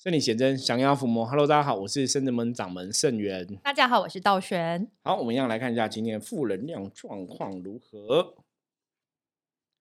圣理显真，降妖伏魔。Hello，大家好，我是圣人门掌门圣元。大家好，我是道玄。好，我们一样来看一下今天负能量状况如何。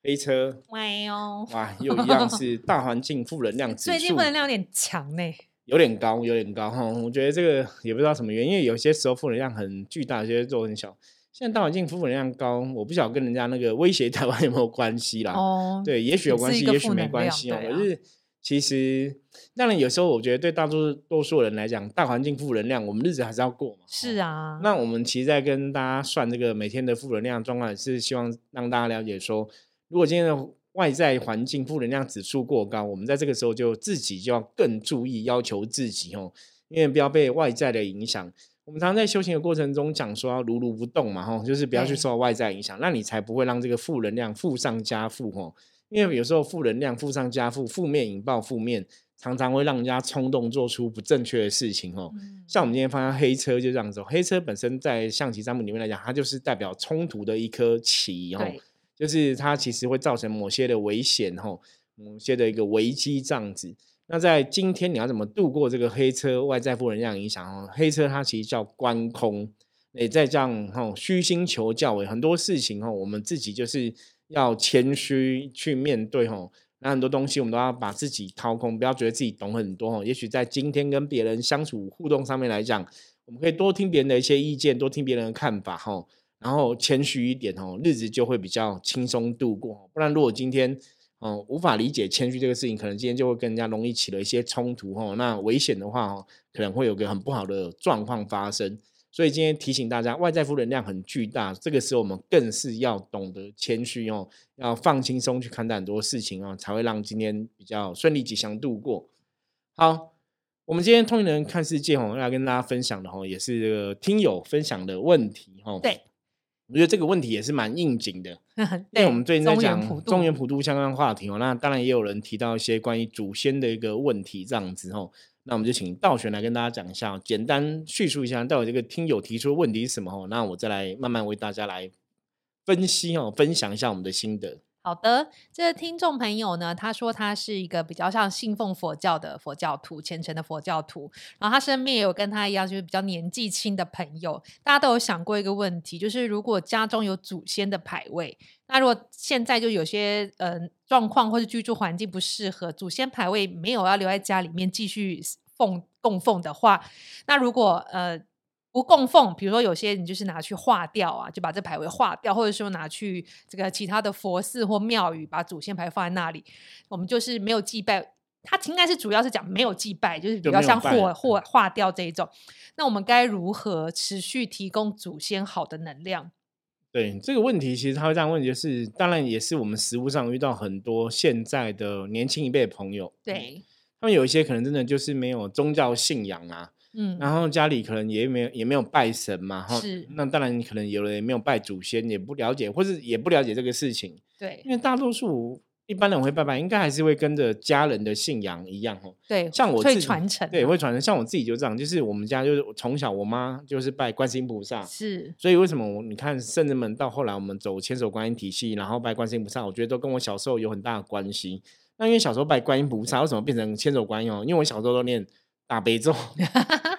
黑车，喂哦，哇，又一样是大环境负能量指数，最近负能量有点强呢，有点高，有点高哈。我觉得这个也不知道什么原因，因为有些时候负能量很巨大，有些时候很小。现在大环境负能量高，我不晓得跟人家那个威胁台湾有没有关系啦。哦，对，也许有关系，也许没关系哦。可是。其实，当然有时候我觉得对大多数多数人来讲，大环境负能量，我们日子还是要过嘛。是啊。那我们其实在跟大家算这个每天的负能量状况，是希望让大家了解说，如果今天的外在环境负能量指数过高，我们在这个时候就自己就要更注意，要求自己哦，因为不要被外在的影响。我们常常在修行的过程中讲说要如如不动嘛，吼，就是不要去受外在影响，那你才不会让这个负能量负上加负，吼。因为有时候负能量负上加负，负面引爆负面，常常会让人家冲动做出不正确的事情哦。像我们今天发现黑车就这样子，黑车本身在象棋占卜里面来讲，它就是代表冲突的一颗棋哦，就是它其实会造成某些的危险哦，某些的一个危机这样子。那在今天你要怎么度过这个黑车外在负能量影响哦？黑车它其实叫观空，也在这样哈虚心求教诶，很多事情哦，我们自己就是。要谦虚去面对吼，那很多东西我们都要把自己掏空，不要觉得自己懂很多吼。也许在今天跟别人相处互动上面来讲，我们可以多听别人的一些意见，多听别人的看法吼，然后谦虚一点吼，日子就会比较轻松度过。不然如果今天哦无法理解谦虚这个事情，可能今天就会跟人家容易起了一些冲突吼。那危险的话，可能会有个很不好的状况发生。所以今天提醒大家，外在负能量很巨大，这个时候我们更是要懂得谦虚哦，要放轻松去看待很多事情哦，才会让今天比较顺利吉祥度过。好，我们今天通灵人看世界哦，要跟大家分享的哦，也是这个听友分享的问题哦。对，我觉得这个问题也是蛮应景的，因为我们最近在讲中原普渡相关话题哦，那当然也有人提到一些关于祖先的一个问题这样子哦。那我们就请道玄来跟大家讲一下，简单叙述一下到底这个听友提出的问题是什么哦。那我再来慢慢为大家来分析哦，分享一下我们的心得。好的，这个听众朋友呢，他说他是一个比较像信奉佛教的佛教徒，虔诚的佛教徒。然后他身边也有跟他一样，就是比较年纪轻的朋友。大家都有想过一个问题，就是如果家中有祖先的牌位，那如果现在就有些呃状况或者居住环境不适合，祖先牌位没有要留在家里面继续奉供奉的话，那如果呃。不供奉，比如说有些你就是拿去化掉啊，就把这牌位化掉，或者说拿去这个其他的佛寺或庙宇，把祖先牌放在那里，我们就是没有祭拜。它应该是主要是讲没有祭拜，就是比较像或或化掉这一种。那我们该如何持续提供祖先好的能量？对这个问题，其实他会这样问，就是当然也是我们实物上遇到很多现在的年轻一辈的朋友，对他们有一些可能真的就是没有宗教信仰啊。嗯，然后家里可能也没有也没有拜神嘛，哈，是。那当然，可能有人也没有拜祖先，也不了解，或是也不了解这个事情。对，因为大多数一般人会拜拜，应该还是会跟着家人的信仰一样，哦。对，像我会传承，对，会传承。像我自己就这样，就是我们家就是从小我妈就是拜观世音菩萨，是。所以为什么我你看圣人们到后来我们走千手观音体系，然后拜观世音菩萨，我觉得都跟我小时候有很大的关系。那因为小时候拜观音菩萨，为什么变成千手观音哦？因为我小时候都念。大悲咒，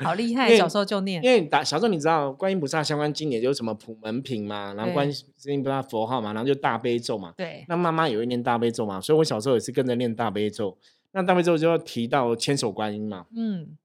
好厉害！小时候就念，因为打小时候你知道观音菩萨相关经典就是什么普门品嘛，然后观音菩萨佛号嘛，然后就大悲咒嘛。对。那妈妈也会念大悲咒嘛，所以我小时候也是跟着念大悲咒。那大悲咒就要提到千手观音嘛。嗯。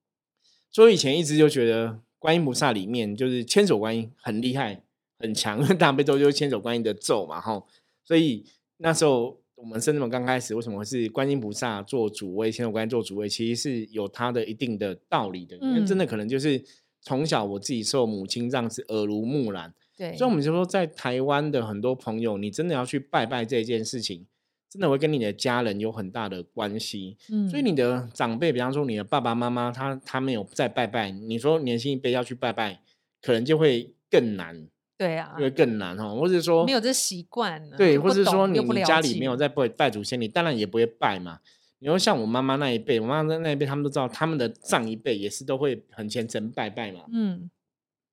所以以前一直就觉得观音菩萨里面就是千手观音很厉害很强，大悲咒就是千手观音的咒嘛，哈。所以那时候。我们甚至们刚开始为什么是观音菩萨做主位，千手观音做主位，其实是有它的一定的道理的。因为真的可能就是从小我自己受母亲这样子耳濡目染。对，所以我们就说，在台湾的很多朋友，你真的要去拜拜这件事情，真的会跟你的家人有很大的关系。嗯，所以你的长辈，比方说你的爸爸妈妈，他他没有在拜拜，你说年轻一辈要去拜拜，可能就会更难。对啊，会更难哈，或者说没有这习惯，对，或者说你你家里没有在拜拜祖先，你当然也不会拜嘛。你说像我妈妈那一辈，我妈妈那一辈，他们都知道，他们的上一辈也是都会很虔诚拜拜嘛，嗯，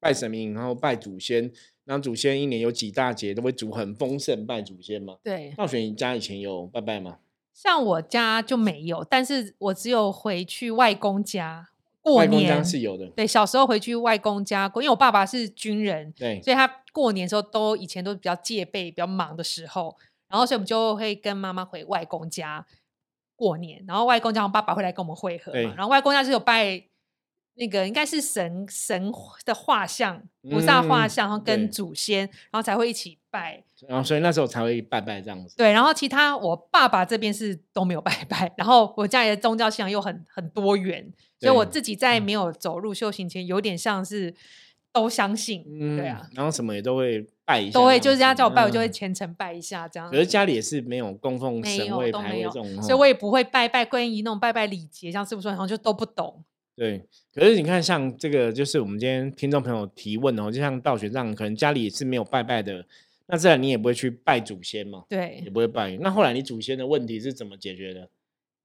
拜神明，然后拜祖先，然后祖先一年有几大节都会煮很丰盛拜祖先嘛。对，道玄，你家以前有拜拜吗？像我家就没有，但是我只有回去外公家过外公家年。是有的，对，小时候回去外公家过，因为我爸爸是军人，对，所以他过年的时候都以前都比较戒备、比较忙的时候，然后所以我们就会跟妈妈回外公家过年，然后外公家我爸爸会来跟我们会合嘛，然后外公家是有拜那个应该是神神的画像、菩萨画嗯像，然后跟祖先，然后才会一起拜。然后所以那时候才会拜拜这样子。对，然后其他我爸爸这边是都没有拜拜，然后我家里的宗教信仰又很很多元，所以我自己在没有走入修行前，有点像是都相信，嗯，对啊，，然后什么也都会拜一下，都会就是人家叫我拜，我就会嗯虔诚拜一下这样可。是家里也是没有供奉神位、牌位这种，所以我也不会拜拜皈依那种拜拜礼节，像师傅说，然后就都不懂。对，可是你看，像这个就是我们今天听众朋友提问哦，就像道学上，可能家里也是没有拜拜的，那自然你也不会去拜祖先嘛，对也，不会拜。那后来你祖先的问题是怎么解决的？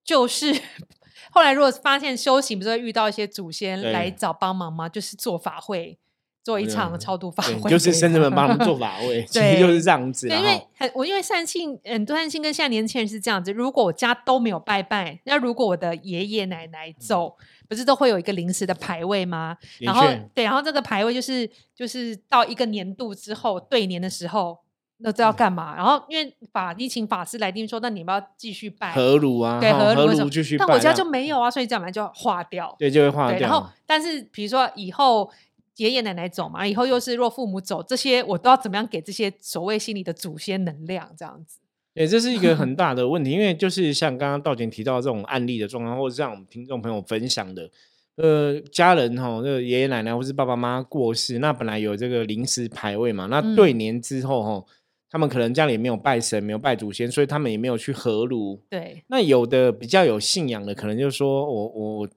就是 后来如果发现修行，不是会遇到一些祖先对来找帮忙吗？就是做法会，做一场嗯超度法对会，就是僧人们帮他们 做。法会，其实就是这样子。对，因为很我因为善信，很多善信跟现在年轻人是这样子。如果我家都没有拜拜，那如果我的爷爷奶奶走，不是都会有一个临时的牌位吗？然后确对，然后这个牌位就是就是到一个年度之后对年的时候，那这要嗯干嘛？然后因为法你请法师来定说，那你们要继续拜，何炉啊，对哈合炉合炉为什么继续拜。但我家就没有啊，所以这样本来就要划掉。对，就会化掉，然后。但是比如说以后爷爷奶奶走嘛，以后又是若父母走，这些我都要怎么样给这些所谓心里的祖先能量这样子？对，这是一个很 大的问题，因为就是像刚刚道前提到这种案例的状况，或者像我们听众朋友分享的，呃，家人哈，这个爷爷奶奶或是爸爸妈妈过世，那本来有这个临时牌位嘛，那嗯对年之后哈，他们可能家里没有拜神，没有拜祖先，所以他们也没有去合炉。对，那有的比较有信仰的，可能就是说我我我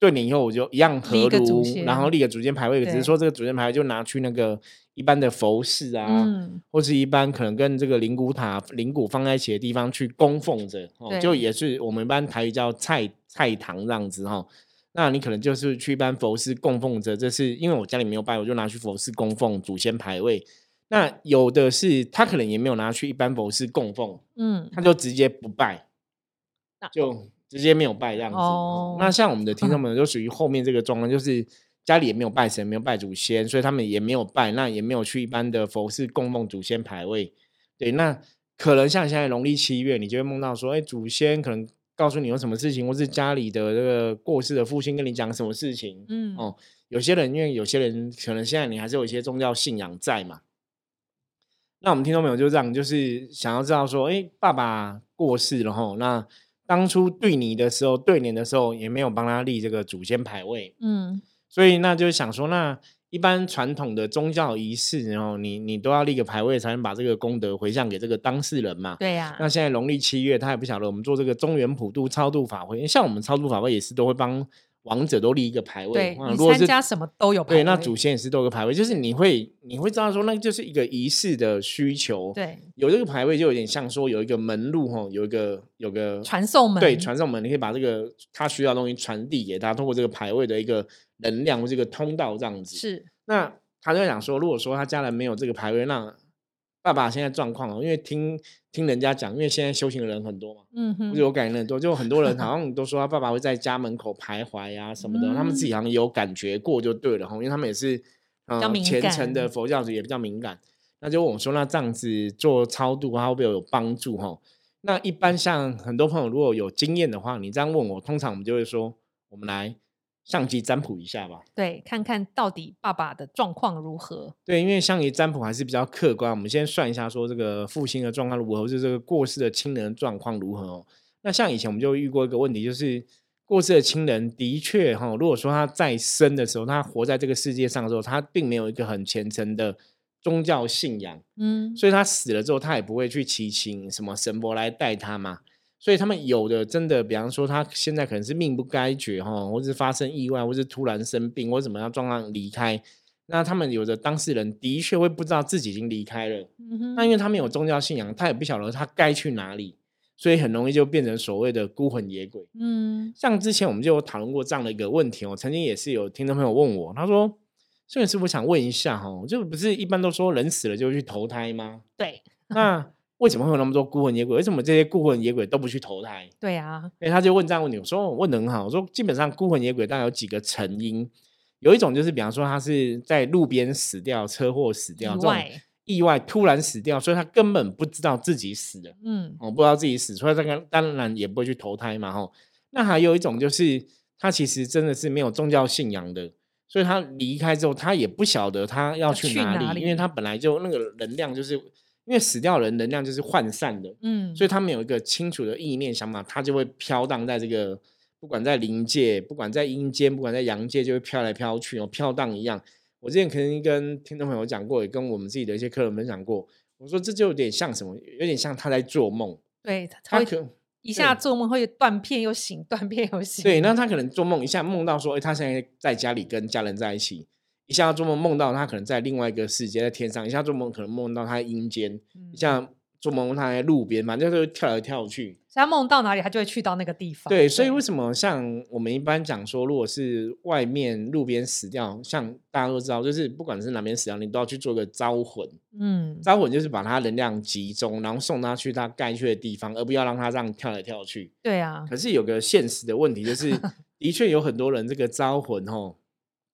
对年以后我就一样合炉，然后立个祖先牌位，只是对说这个祖先牌位就拿去那个一般的佛寺啊，嗯，或是一般可能跟这个灵骨塔、灵骨放在一起的地方去供奉着，哦，就也是我们一般台语叫菜菜堂这样子哈、哦。那你可能就是去一般佛寺供奉着，这是因为我家里没有拜，我就拿去佛寺供奉祖先牌位。那有的是他可能也没有拿去一般佛寺供奉，嗯，他就直接不拜那，就直接没有拜这样子。哦那像我们的听众 朋友就属于后面这个状况，就是家里也没有拜神，没有拜祖先，所以他们也没有拜，那也没有去一般的佛寺供奉祖先牌位。对，那可能像现在农历七月，你就会梦到说，哎，祖先可能告诉你有什么事情，或是家里的这个过世的父亲跟你讲什么事情。嗯，哦，有些人因为有些人可能现在你还是有一些宗教信仰在嘛。那我们听众朋友就这样，就是想要知道说，哎，爸爸过世了吼，那当初对你的时候，对年的时候也没有帮他立这个祖先牌位，嗯，所以那就想说，那一般传统的宗教仪式，然后你你都要立个牌位，才能把这个功德回向给这个当事人嘛。对呀、那现在农历七月，他也不晓得我们做这个中原普渡超度法会，像我们超度法会也是都会帮王者都立一个牌位。对你哇如果参加什么都有牌对，那祖先也是都有个牌位，就是你会你会知道说，那就是一个仪式的需求。，对有这个牌位就有点像说有一个门路哈，有一个有个传送门对传送门，你可以把这个他需要的东西传递给他，通过这个牌位的一个能量或这个通道这样子。是那他就想说，如果说他家人没有这个牌位，那爸爸现在状况哦，因为听听人家讲，因为现在修行的人很多嘛，嗯哼或者有感应很多，就很多人 好像都说他爸爸会在家门口徘徊啊什么的，他们自己好像有感觉过就对了哈，因为他们也是呃较敏虔诚的佛教徒，也比较敏感。那就问我说，那这样子做超度，它会不会有帮助哈？那一般像很多朋友如果有经验的话，你这样问我，通常我们就会说，我们来相机占卜一下吧。对，看看到底爸爸的状况如何。对，因为相宜占卜还是比较客观，我们先算一下，说这个父亲的状况如何，或是这个过世的亲人的状况如何哦。那像以前我们就遇过一个问题，就是过世的亲人的确哈，如果说他在生的时候，他活在这个世界上的时候，他并没有一个很虔诚的宗教信仰，嗯，所以他死了之后，他也不会去祈请什么神佛来带他嘛。所以他们有的真的，比方说他现在可能是命不该绝哈，或是发生意外，或是突然生病，或怎么样状况离开，那他们有的当事人的确会不知道自己已经离开了。嗯那因为他没有宗教信仰，他也不晓得他该去哪里，所以很容易就变成所谓的孤魂野鬼。嗯像之前我们就有讨论过这样的一个问题哦，曾经也是有听众朋友问我，他说：“孙师我想问一下哈，就不是一般都说人死了就会去投胎吗？对，那为什么会有那么多孤魂野鬼？为什么这些孤魂野鬼都不去投胎？对啊，所以他就问这样问题，我说我问的很好，我说基本上孤魂野鬼大概有几个成因，有一种就是比方说他是在路边死掉，车祸死掉，这种意外，意外突然死掉，所以他根本不知道自己死了，嗯，哦，不知道自己死，所以这个当然也不会去投胎嘛，吼。那还有一种就是他其实真的是没有宗教信仰的，所以他离开之后，他也不晓得他要要去哪里，去哪里因为他本来就那个能量就是因为死掉的人能量就是涣散的，嗯，所以他们有一个清楚的意念想法，他就会飘荡在这个不管在灵界，不管在阴间，不管在阳界，就会飘来飘去哦，飘荡一样。我之前可能跟听众朋友讲过，也跟我们自己的一些客人分享过，我说这就有点像什么，有点像他在做梦，对，他可一下做梦会断片又醒，断片又醒，对，那他可能做梦一下梦到说，哎，他现在在家里跟家人在一起。一下做梦梦到他可能在另外一个世界，在天上；一下做梦可能梦到他在阴间；嗯一下做梦他在路边，反正就是跳来跳去。所以他梦到哪里，他就会去到那个地方。对，所以为什么像我们一般讲说，如果是外面路边死掉，像大家都知道，就是不管是哪边死掉，你都要去做个招魂。嗯，招魂就是把他能量集中，然后送他去他该去的地方，而不要让他这样跳来跳去。对啊，可是有个现实的问题，就是 的确有很多人这个招魂哦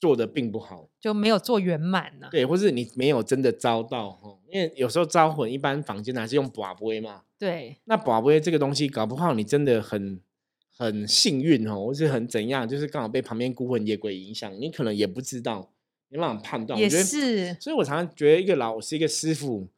做的并不好，就没有做圆满呢。对，或是你没有真的招到哈，因为有时候招魂一般房间还是用把杯嘛，对，那宝贝这个东西，搞不好你真的很很幸运哦，或是很怎样，就是刚好被旁边孤魂野鬼影响，你可能也不知道，没办法判断。也我觉得，是，所以我常常觉得一个老师、一个师傅，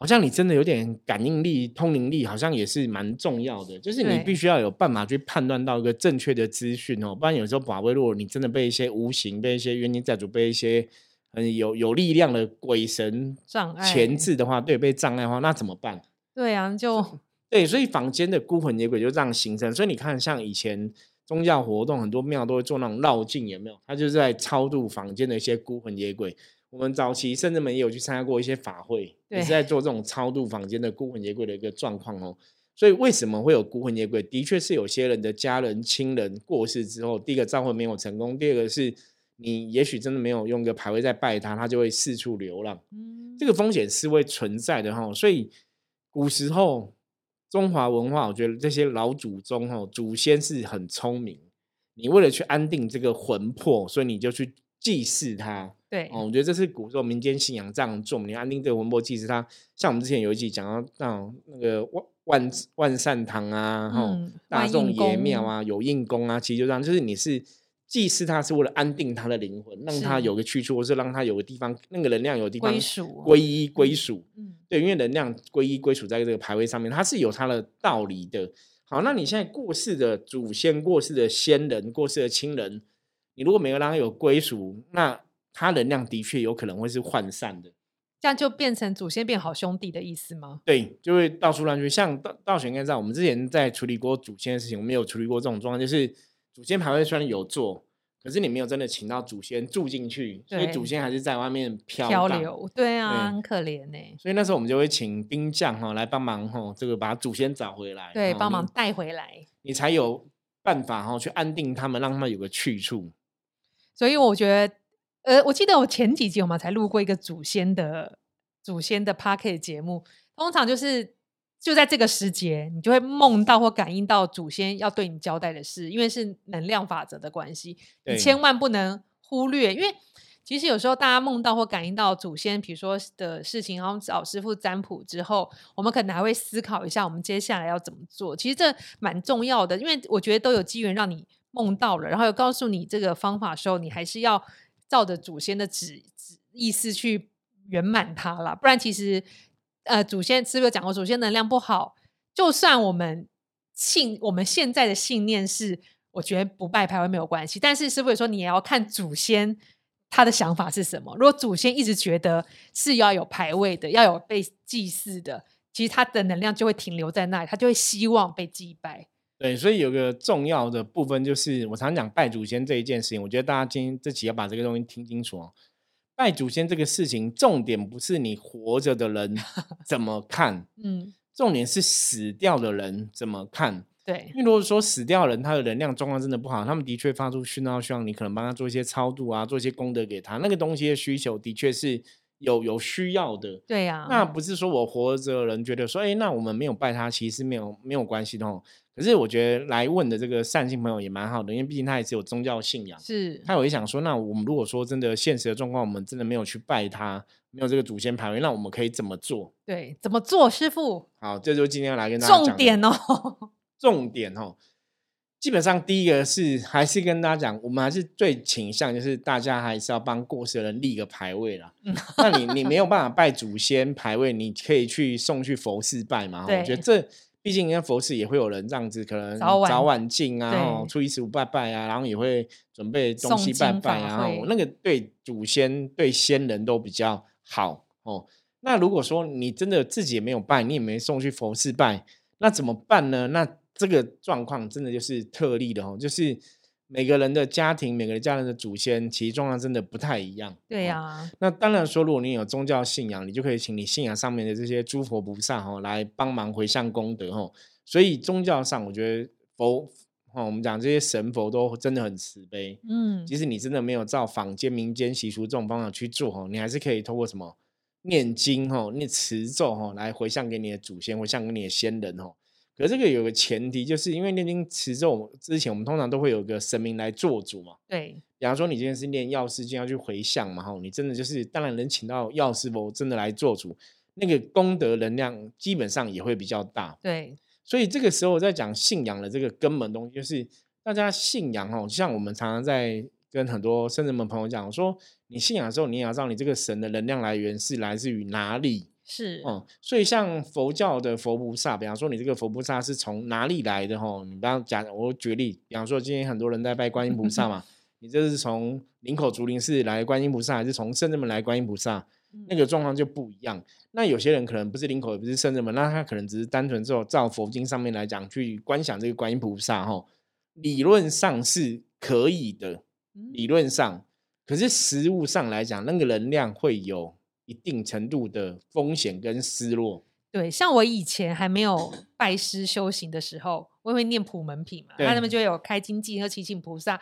好像你真的有点感应力、通灵力，好像也是蛮重要的。就是你必须要有办法去判断到一个正确的资讯哦，不然有时候宝贝，如果你真的被一些无形、被一些冤亲债主、被一些很有有力量的鬼神障碍钳制的话，对，被障碍的话，那怎么办？对啊，就对，所以坊间的孤魂野鬼就这样形成。所以你看，像以前宗教活动，很多庙都会做那种绕境，有没有？他就是在超度房间的一些孤魂野鬼。我们早期甚至们也有去参加过一些法会，也是在做这种超度房间的孤魂野鬼的一个状况哦。所以为什么会有孤魂野鬼？的确是有些人的家人、亲人过世之后，第一个召魂没有成功，第二个是你也许真的没有用个牌位在拜他，他就会四处流浪。嗯这个风险是会存在的哈。所以古时候中华文化，我觉得这些老祖宗哈祖先是很聪明。你为了去安定这个魂魄，所以你就去祭祀它。对，哦，我觉得这是古时候民间信仰这样做，你安定这个魂魄，祭祀它。像我们之前有一集讲到那种那个万万万善堂啊，哈、嗯大众爷庙啊，有印功啊，其实就这样，就是你是祭祀他，是为了安定他的灵魂，让他有个去处，或是让他有个地方，那个能量有地方归属归依归属。嗯，对，因为能量归依归属在这个牌位上面，它是有它的道理的。好，那你现在过世的祖先、过世的先人、过世的亲人，你如果没有让他有归属，那他能量的确有可能会是涣散的。这样就变成祖先变好兄弟的意思吗？对，就会到处乱去。像道道玄应该知道，我们之前在处理过祖先的事情，我们有处理过这种状况，就是祖先牌位虽然有做，可是你没有真的请到祖先住进去，所以祖先还是在外面漂漂流，对啊，对很可怜呢。所以那时候我们就会请兵将哈来帮忙哈，这个把祖先找回来，对，帮忙带回来。你才有办法哈去安定他们，让他们有个去处。所以我觉得，呃，我记得我前几集我们才录过一个祖先的祖先的 p a r k e t 节目，通常就是就在这个时节，你就会梦到或感应到祖先要对你交代的事，因为是能量法则的关系，你千万不能忽略，因为。其实有时候大家梦到或感应到祖先，比如说的事情，然后找师傅占卜之后，我们可能还会思考一下，我们接下来要怎么做。其实这蛮重要的，因为我觉得都有机缘让你梦到了，然后有告诉你这个方法的时候，你还是要照着祖先的旨旨意思去圆满它啦。不然其实呃，祖先是不是有讲过，祖先能量不好，就算我们信我们现在的信念是，我觉得不拜牌位没有关系，但是师傅也说你也要看祖先。他的想法是什么？如果祖先一直觉得是要有牌位的，要有被祭祀的，其实他的能量就会停留在那里，他就会希望被祭拜。对，所以有个重要的部分就是，我常讲拜祖先这一件事情，我觉得大家今天这期要把这个东西听清楚哦。拜祖先这个事情，重点不是你活着的人 怎么看，嗯，重点是死掉的人怎么看。对因为如果说死掉的人他的能量状况真的不好，他们的确发出讯号，希望你可能帮他做一些超度啊，做一些功德给他，那个东西的需求的确是有有需要的。对呀、那不是说我活着的人觉得说，哎，那我们没有拜他，其实没有没有关系的哦。可是我觉得来问的这个善心朋友也蛮好的，因为毕竟他也是有宗教信仰，是他有也想说，那我们如果说真的现实的状况，我们真的没有去拜他，没有这个祖先牌位，那我们可以怎么做？对，怎么做，师傅？好，这就是今天要来跟大家讲 重点哦，重点哦。基本上第一个是还是跟大家讲，我们还是最倾向就是大家还是要帮过世的人立个牌位啦。嗯那你你没有办法拜祖先牌位，你可以去送去佛寺拜嘛。我觉得这毕竟人家佛寺也会有人这样子，可能早晚进啊，哦初一十五拜拜啊，然后也会准备东西拜拜啊，那个对祖先对先人都比较好哦。那如果说你真的自己也没有拜，你也没送去佛寺拜，那怎么办呢？那这个状况真的就是特例的哦，就是每个人的家庭、每个家人的祖先，其实状况真的不太一样。对哦呀、那当然说，如果你有宗教信仰，你就可以请你信仰上面的这些诸佛菩萨哈、哦、来帮忙回向功德哈、哦。所以宗教上，我觉得佛哦，我们讲这些神佛都真的很慈悲。嗯，即使你真的没有照坊间民间习俗这种方法去做哈，你还是可以透过什么念经哈、念持咒哈来回向给你的祖先，回向给你的先人哈。可是这个有个前提，就是因为念经持咒之前，我们通常都会有个神明来做主嘛。对，比方说，你今天是念药师经要去回向嘛，哈，你真的就是当然能请到药师佛真的来做主，那个功德能量基本上也会比较大。对，所以这个时候在讲信仰的这个根本东西，就是大家信仰哦，像我们常常在跟很多圣人们朋友讲说，你信仰的时候，你也要知道你这个神的能量来源是来自于哪里。是，哦、所以像佛教的佛菩萨，比方说你这个佛菩萨是从哪里来的吼？你不要讲，我举例，比方说今天很多人在拜观音菩萨嘛，你这是从林口竹林寺来观音菩萨，还是从圣人门来观音菩萨？那个状况就不一样。那有些人可能不是林口，也不是圣人门，那他可能只是单纯照照佛经上面来讲去观想这个观音菩萨吼，理论上是可以的，嗯理论上，可是实物上来讲，那个能量会有一定程度的风险跟失落。对，像我以前还没有 拜师修行的时候，我也会念普门品嘛，那他们就会有开经济和祈请菩萨。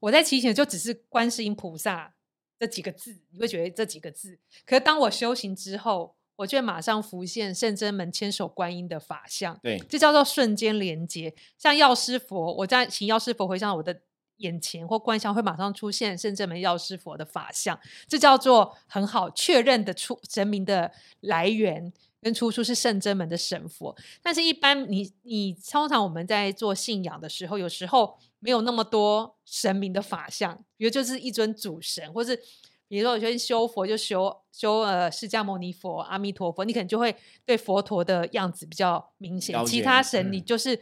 我在祈请的就只是观世音菩萨这几个字，你会觉得这几个字。可是当我修行之后，我就会马上浮现圣真门千手观音的法相，对，这叫做瞬间连接。像药师佛，我在请药师佛回向我的眼前或观想，会马上出现圣真门药师佛的法相，这叫做很好确认的出神明的来源。跟出处是圣真门的神佛，但是一般你你通常我们在做信仰的时候，有时候没有那么多神明的法相，比如就是一尊主神，或是比如说有些人修佛就修修呃释迦牟尼佛、阿弥陀佛，你可能就会对佛陀的样子比较明显，其他神你嗯就是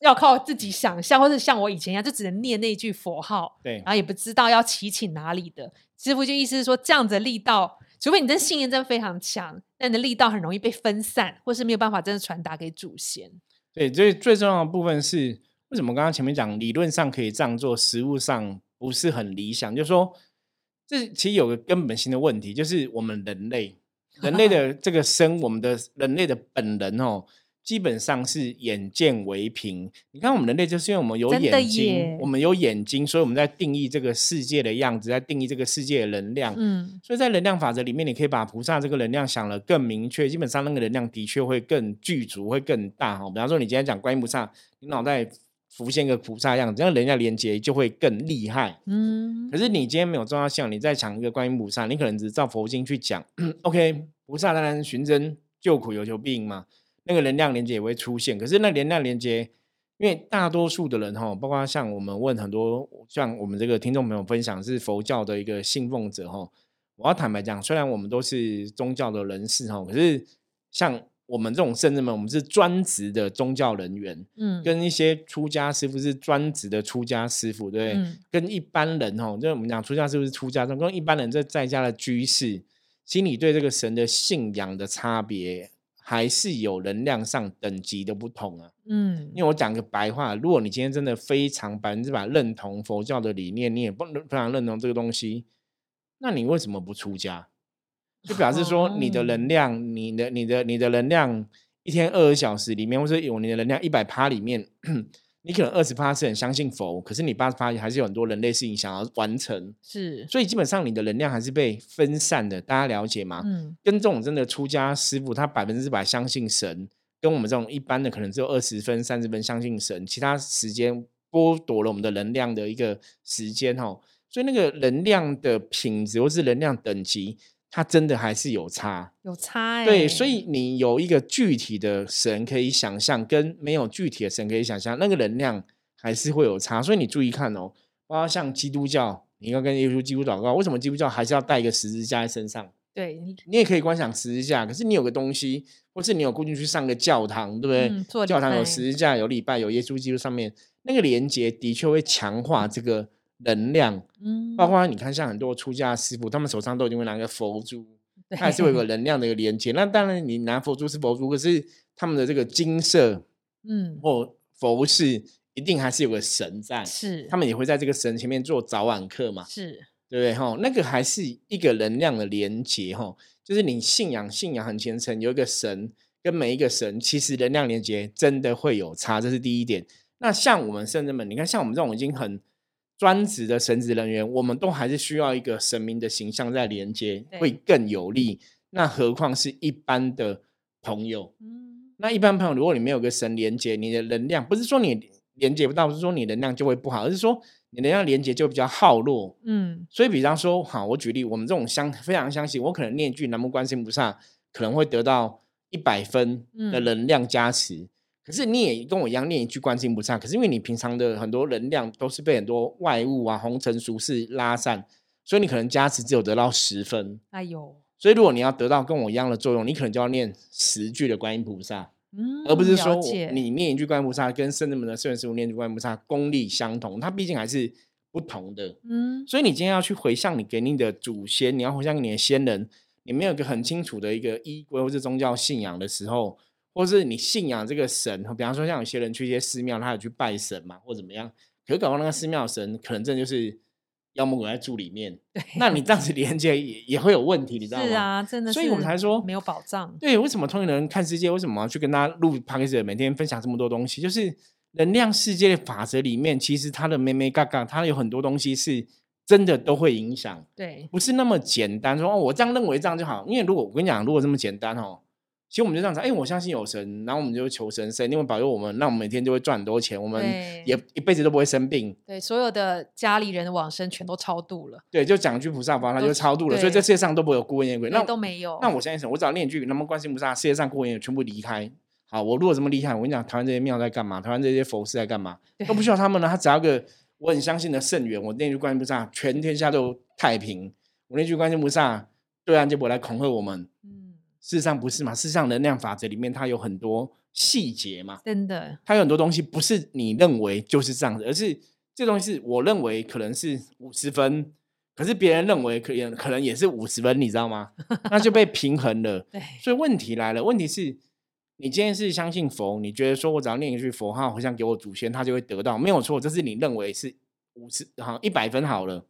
要靠自己想象，或是像我以前一样，就只能念那句佛号，对然后也不知道要祈请哪里的。师傅就意思是说，这样子的力道，除非你的信念真的非常强，那你的力道很容易被分散，或是没有办法真的传达给祖先。对，最最重要的部分是为什么刚刚前面讲理论上可以这样做，实物上不是很理想？就是说，这其实有个根本性的问题，就是我们人类人类的这个生，我们的人类的本能哦，基本上是眼见为凭。你看，我们人类就是因为我们有眼睛，我们有眼睛，所以我们在定义这个世界的样子，在定义这个世界的能量。嗯，所以在能量法则里面，你可以把菩萨这个能量想得更明确，基本上那个能量的确会更具足，会更大哈。比方说，你今天讲观音菩萨，你脑袋浮现一个菩萨样子，这样人家连接就会更厉害。嗯可，是你今天没有重要性，你再讲一个观音菩萨，你可能只是照佛经去讲，OK，菩萨当然寻真救苦有求必应嘛，那个能量连接也会出现。可是那能量连接，因为大多数的人哈，包括像我们问很多像我们这个听众朋友分享是佛教的一个信奉者哈，我要坦白讲，虽然我们都是宗教的人士哈，可是像我们这种圣人们，我们是专职的宗教人员，嗯，跟一些出家师傅是专职的出家师傅，对对？嗯跟一般人哦，就是我们讲出家师傅是出家，跟一般人在在家的居士，心里对这个神的信仰的差别，还是有能量上等级的不同啊。嗯，因为我讲个白话，如果你今天真的非常百分之百认同佛教的理念，你也不非常认同这个东西，那你为什么不出家？就表示说你的哦能量，你的、你的、你的能量，一天二十小时里面，或者有你的能量一百趴里面，你可能二十八是很相信佛，可是你八十趴还是有很多人类事情想要完成，是，所以基本上你的能量还是被分散的。大家了解吗？嗯，跟这种真的出家师傅，他百分之百相信神，跟我们这种一般的可能只有二十分、三十分相信神，其他时间剥夺了我们的能量的一个时间哈。所以那个能量的品质或是能量等级，它真的还是有差。有差哎、对，所以你有一个具体的神可以想象，跟没有具体的神可以想象，那个能量还是会有差。所以你注意看哦，包括像基督教，你要跟耶稣基督祷告，为什么基督教还是要带一个十字架在身上？对，你也可以观想十字架，可是你有个东西，或是你有固定去上个教堂，对不对？嗯做教堂有十字架，有礼拜，有耶稣基督上面那个连接，的确会强化这个能量。嗯，包括你看，像很多出家师傅，他们手上都已经会拿个佛珠，对它还是会有个能量的一个连接。那当然，你拿佛珠是佛珠，可是他们的这个金色嗯，或佛是，一定还是有个神在，是，他们也会在这个神前面做早晚课嘛。是，对不对？哈，那个还是一个能量的连接，哈，就是你信仰信仰很虔诚，有一个神跟每一个神，其实能量连接真的会有差，这是第一点。那像我们圣人们，你看像我们这种已经很专职的神职人员，我们都还是需要一个神明的形象在连接，对会更有利。那何况是一般的朋友？嗯，那一般朋友，如果你没有个神连接，你的能量不是说你连接不到，不是说你能量就会不好，而是说你能量连接就比较耗弱。嗯，所以，比方说，好，我举例，我们这种相非常相信，我可能念一句南无观世音菩萨，可能会得到一百分的嗯能量加持。可是你也跟我一样念一句观世音菩萨，可是因为你平常的很多能量都是被很多外物啊、红尘俗世拉散，所以你可能加持只有得到十分。哎呦，所以，如果你要得到跟我一样的作用，你可能就要念十句的观音菩萨。嗯，而不是说你念一句观音菩萨跟圣人们的圣人师傅念一句观音菩萨功力相同，它毕竟还是不同的。嗯，所以你今天要去回向你给你的祖先，你要回向给你的先人，你没有一个很清楚的一个依归或是宗教信仰的时候，或是你信仰这个神，比方说像有些人去一些寺庙，他有去拜神嘛，或怎么样，可是搞到那个寺庙神可能真的就是妖魔鬼在住里面，对，那你这样子连接也也会有问题，你知道吗？是啊，真的是，所以我们才说没有保障，对，为什么通灵人看世界？为什么要去跟大家录 p o d c a 每天分享这么多东西？就是能量世界的法则里面，其实它的咩咩嘎嘎，它有很多东西是真的都会影响，对，不是那么简单。说哦，我这样认为这样就好。因为如果我跟你讲，如果这么简单哦，其实我们就这样子，哎，我相信有神，然后我们就求神，神一定会保佑我们，那我们每天就会赚很多钱，我们也一辈子都不会生病。对，所有的家里人的往生全都超度了，对，就讲一句菩萨法，他都就超度了。所以对这世界上都不会有孤魂野鬼。那都没有，那我相信神，我只要念一句“南无观世音菩萨”，世界上孤魂野鬼全部离开。好，我如果这么厉害，我跟你讲，台湾这些庙在干嘛？台湾这些佛寺在干嘛？都不需要他们了，他只要一个我很相信的圣源，我念一句观音菩萨，全天下都太平。我那句观音菩萨，对岸就不会来恐吓我们。嗯，事实上不是嘛？事实上能量法则里面它有很多细节嘛，真的，它有很多东西不是你认为就是这样子，而是这东西是我认为可能是五十分，可是别人认为可能可能也是五十分，你知道吗？那就被平衡了。对，所以问题来了，问题是你今天是相信佛，你觉得说我只要念一句佛号，回向给我祖先，他就会得到，没有错，这是你认为是五十好一百分好了。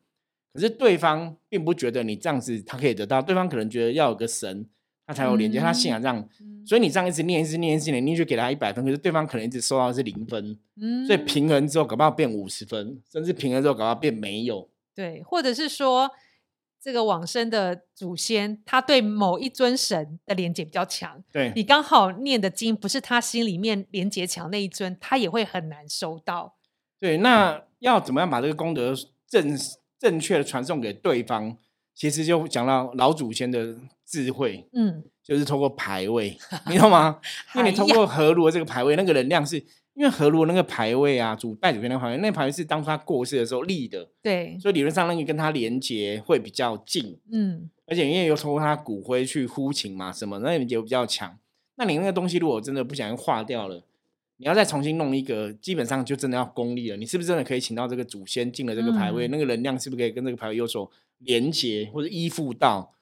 可是对方并不觉得你这样子他可以得到，对方可能觉得要有个神，他才有连接，他信仰这样，嗯所以你这样一直念，一直念，一直念，你就给他一百分，可是对方可能一直收到的是零分，嗯所以平衡之后搞不好变五十分，甚至平衡之后搞不好变没有。对，或者是说，这个往生的祖先，他对某一尊神的连接比较强，对，你刚好念的经不是他心里面连接强那一尊，他也会很难收到。对，那要怎么样把这个功德正正确的传送给对方？其实就讲到老祖先的智慧，嗯，就是通过牌位，你知道吗？因为你通过河炉的这个牌位，那个能量是因为河炉那个牌位啊，主拜主先那个牌位，那个牌位是当初他过世的时候立的，对，所以理论上那个跟他连接会比较近，嗯，而且因为又通过他骨灰去呼请嘛，什么那连接比较强。那你那个东西如果真的不小心化掉了，你要再重新弄一个，基本上就真的要功力了。你是不是真的可以请到这个祖先进了这个牌位，嗯那个能量是不是可以跟这个牌位有所连接，或者依附到、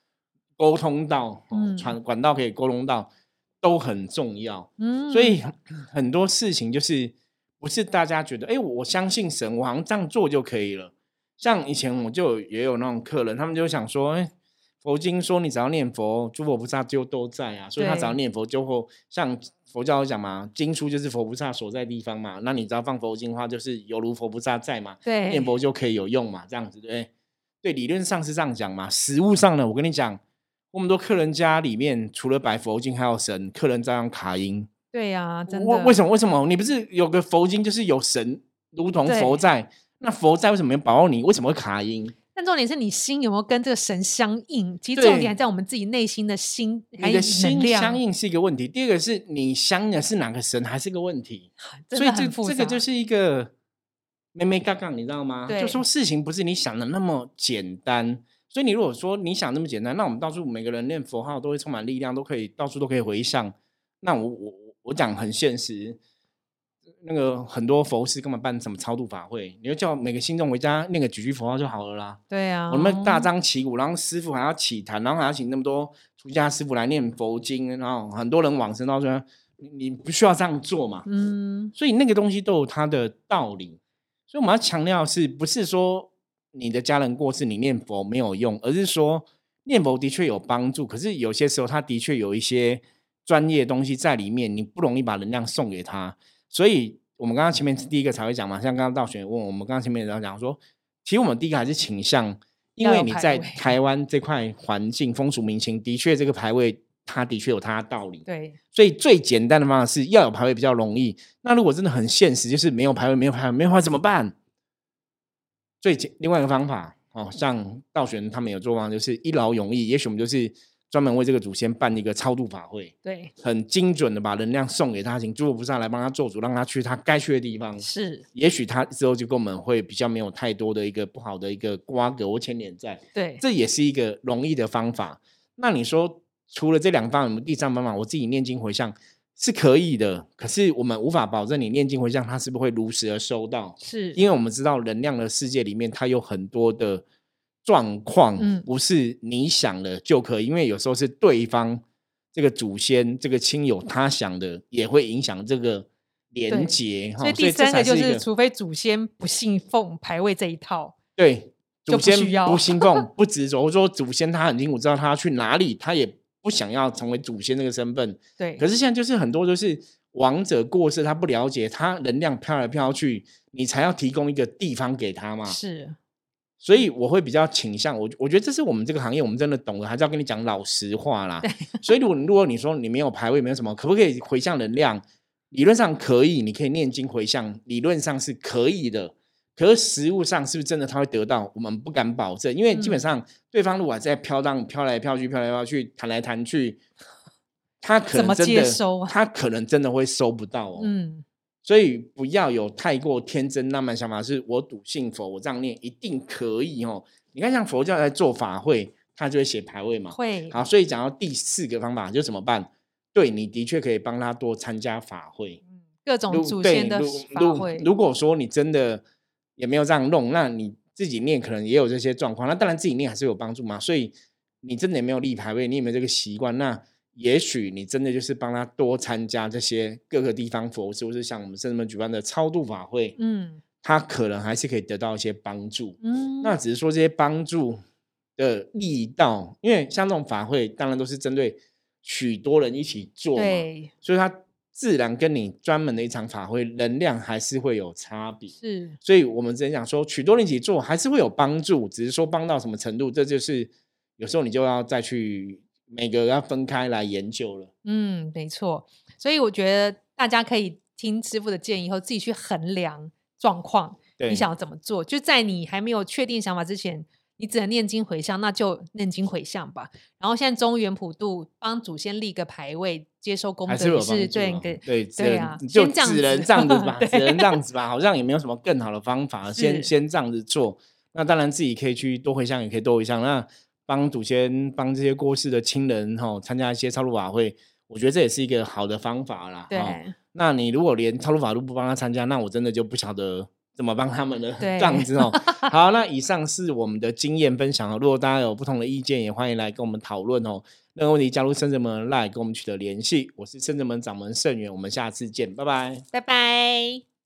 沟通到、传管道可以沟通到，都很重要。嗯，所以很多事情就是不是大家觉得，哎、我相信神，我好像这样做就可以了。像以前我就也有那种客人，他们就想说，哎、佛经说你只要念佛，诸佛菩萨就都在啊，所以他只要念佛就会像佛教有讲嘛，经书就是佛菩萨所在地方嘛，那你只要放佛经的话，就是犹如佛菩萨在嘛，对，念佛就可以有用嘛，这样子对不对？对，理论上是这样讲嘛，实物上呢，我跟你讲，我们多客人家里面除了摆佛经还有神，客人照样卡音。对呀、真的。为为什么？为什么？你不是有个佛经，就是有神如同佛在，那佛在为什么要保佑你？为什么会卡音？但重点是你心有没有跟这个神相应？其实重点还在我们自己内心的心，还有能你的心相应是一个问题，第二个是你相的是哪个神，还是个问题。所以这这个就是一个妹妹杠杠，你知道吗？就说事情不是你想的那么简单。所以你如果说你想那么简单，那我们到处每个人念佛号都会充满力量，都可以到处都可以回向。那我我我讲很现实，那个很多佛师根本办什么超度法会，你就叫每个信众回家念个几句佛号就好了啦。对啊，我们大张旗鼓，然后师傅还要起坛，然后还要请那么多出家师傅来念佛经，然后很多人往生到说，你你不需要这样做嘛？嗯，所以那个东西都有它的道理。所以我们要强调是，不是说你的家人过世你念佛没有用，而是说念佛的确有帮助，可是有些时候他的确有一些专业的东西在里面，你不容易把能量送给他。所以我们刚刚前面第一个才会讲嘛，像刚刚道玄问我们刚刚前面也讲说，其实我们第一个还是倾向，因要为你在台湾这块环境风俗民情，的确这个排位它的确有它的道理。对，所以最简单的方法是要有排位比较容易。那如果真的很现实，就是没有排位，没有排位，没有排位怎么办？最简另外一个方法哦，像道玄他们有做方，就是一劳永逸。也许我们就是专门为这个祖先办一个超度法会，对，很精准的把能量送给他，请诸佛菩萨来帮他做主，让他去他该去的地方。是，也许他之后就跟我们会比较没有太多的一个不好的一个瓜葛或牵连在。对，这也是一个容易的方法。那你说除了这两方法，有没有第三方法？我自己念经回向是可以的，可是我们无法保证你念经回向，他是不是会如实的收到？是，因为我们知道能量的世界里面，它有很多的状况，嗯不是你想的就可以。因为有时候是对方这个祖先、这个亲友他想的，也会影响这个连结。哈所以第三个就是，除非祖先不信奉牌位这一套，对，祖先不信奉、不执着，或者说祖先他很清楚知道他要去哪里，他也不想要成为祖先这个身份。对，可是现在就是很多就是王者过世，他不了解，他能量飘来飘去，你才要提供一个地方给他嘛。是，所以我会比较倾向，我我觉得这是我们这个行业，我们真的懂的，还是要跟你讲老实话啦。所以如果如果你说你没有排位，没有什么，可不可以回向能量？理论上可以，你可以念经回向，理论上是可以的。可是实物上是不是真的他会得到？我们不敢保证，因为基本嗯上对方如果还在飘荡、飘来飘去、飘来飘去、弹来弹去，他可能真的，他可能真的会收不到哦。嗯，所以不要有太过天真浪漫想法，是我笃信佛，我这样念一定可以哦。你看，像佛教在做法会，他就会写牌位嘛。会，好，所以讲到第四个方法，就怎么办？对你的确可以帮他多参加法会。嗯各种祖先的法会，如果说你真的也没有这样弄，那你自己念可能也有这些状况。那当然自己念还是有帮助嘛。所以你真的也没有立牌位，你也没有这个习惯，那也许你真的就是帮他多参加这些各个地方佛事，或是像我们圣人们举办的超度法会，嗯他可能还是可以得到一些帮助。嗯，那只是说这些帮助的力道，因为像这种法会，当然都是针对许多人一起做嘛，对，所以它自然跟你专门的一场法会能量还是会有差别。是，所以我们之前讲说，许多人一起做还是会有帮助，只是说帮到什么程度，这就是有时候你就要再去每个要分开来研究了。嗯，没错。所以我觉得大家可以听师傅的建议以后，自己去衡量状况，对，你想要怎么做？就在你还没有确定想法之前，你只能念经回向，那就念经回向吧。然后现在中原普渡帮祖先立个牌位，接收功德也是是对对，对啊就只能子这样子吧，只能这样子吧，好像也没有什么更好的方法，先先这样子做。那当然自己可以去多回向，也可以多回向。那帮祖先、帮这些过世的亲人哈，参加一些超度法会，我觉得这也是一个好的方法啦。对齁那你如果连超度法都不帮他参加，那我真的就不晓得怎么帮他们了。对这样子哦。好，那以上是我们的经验分享哦。如果大家有不同的意见，也欢迎来跟我们讨论哦。任何问题加入圣者门来跟我们取得联系。我是圣者门掌门盛元，我们下次见，拜拜。拜拜。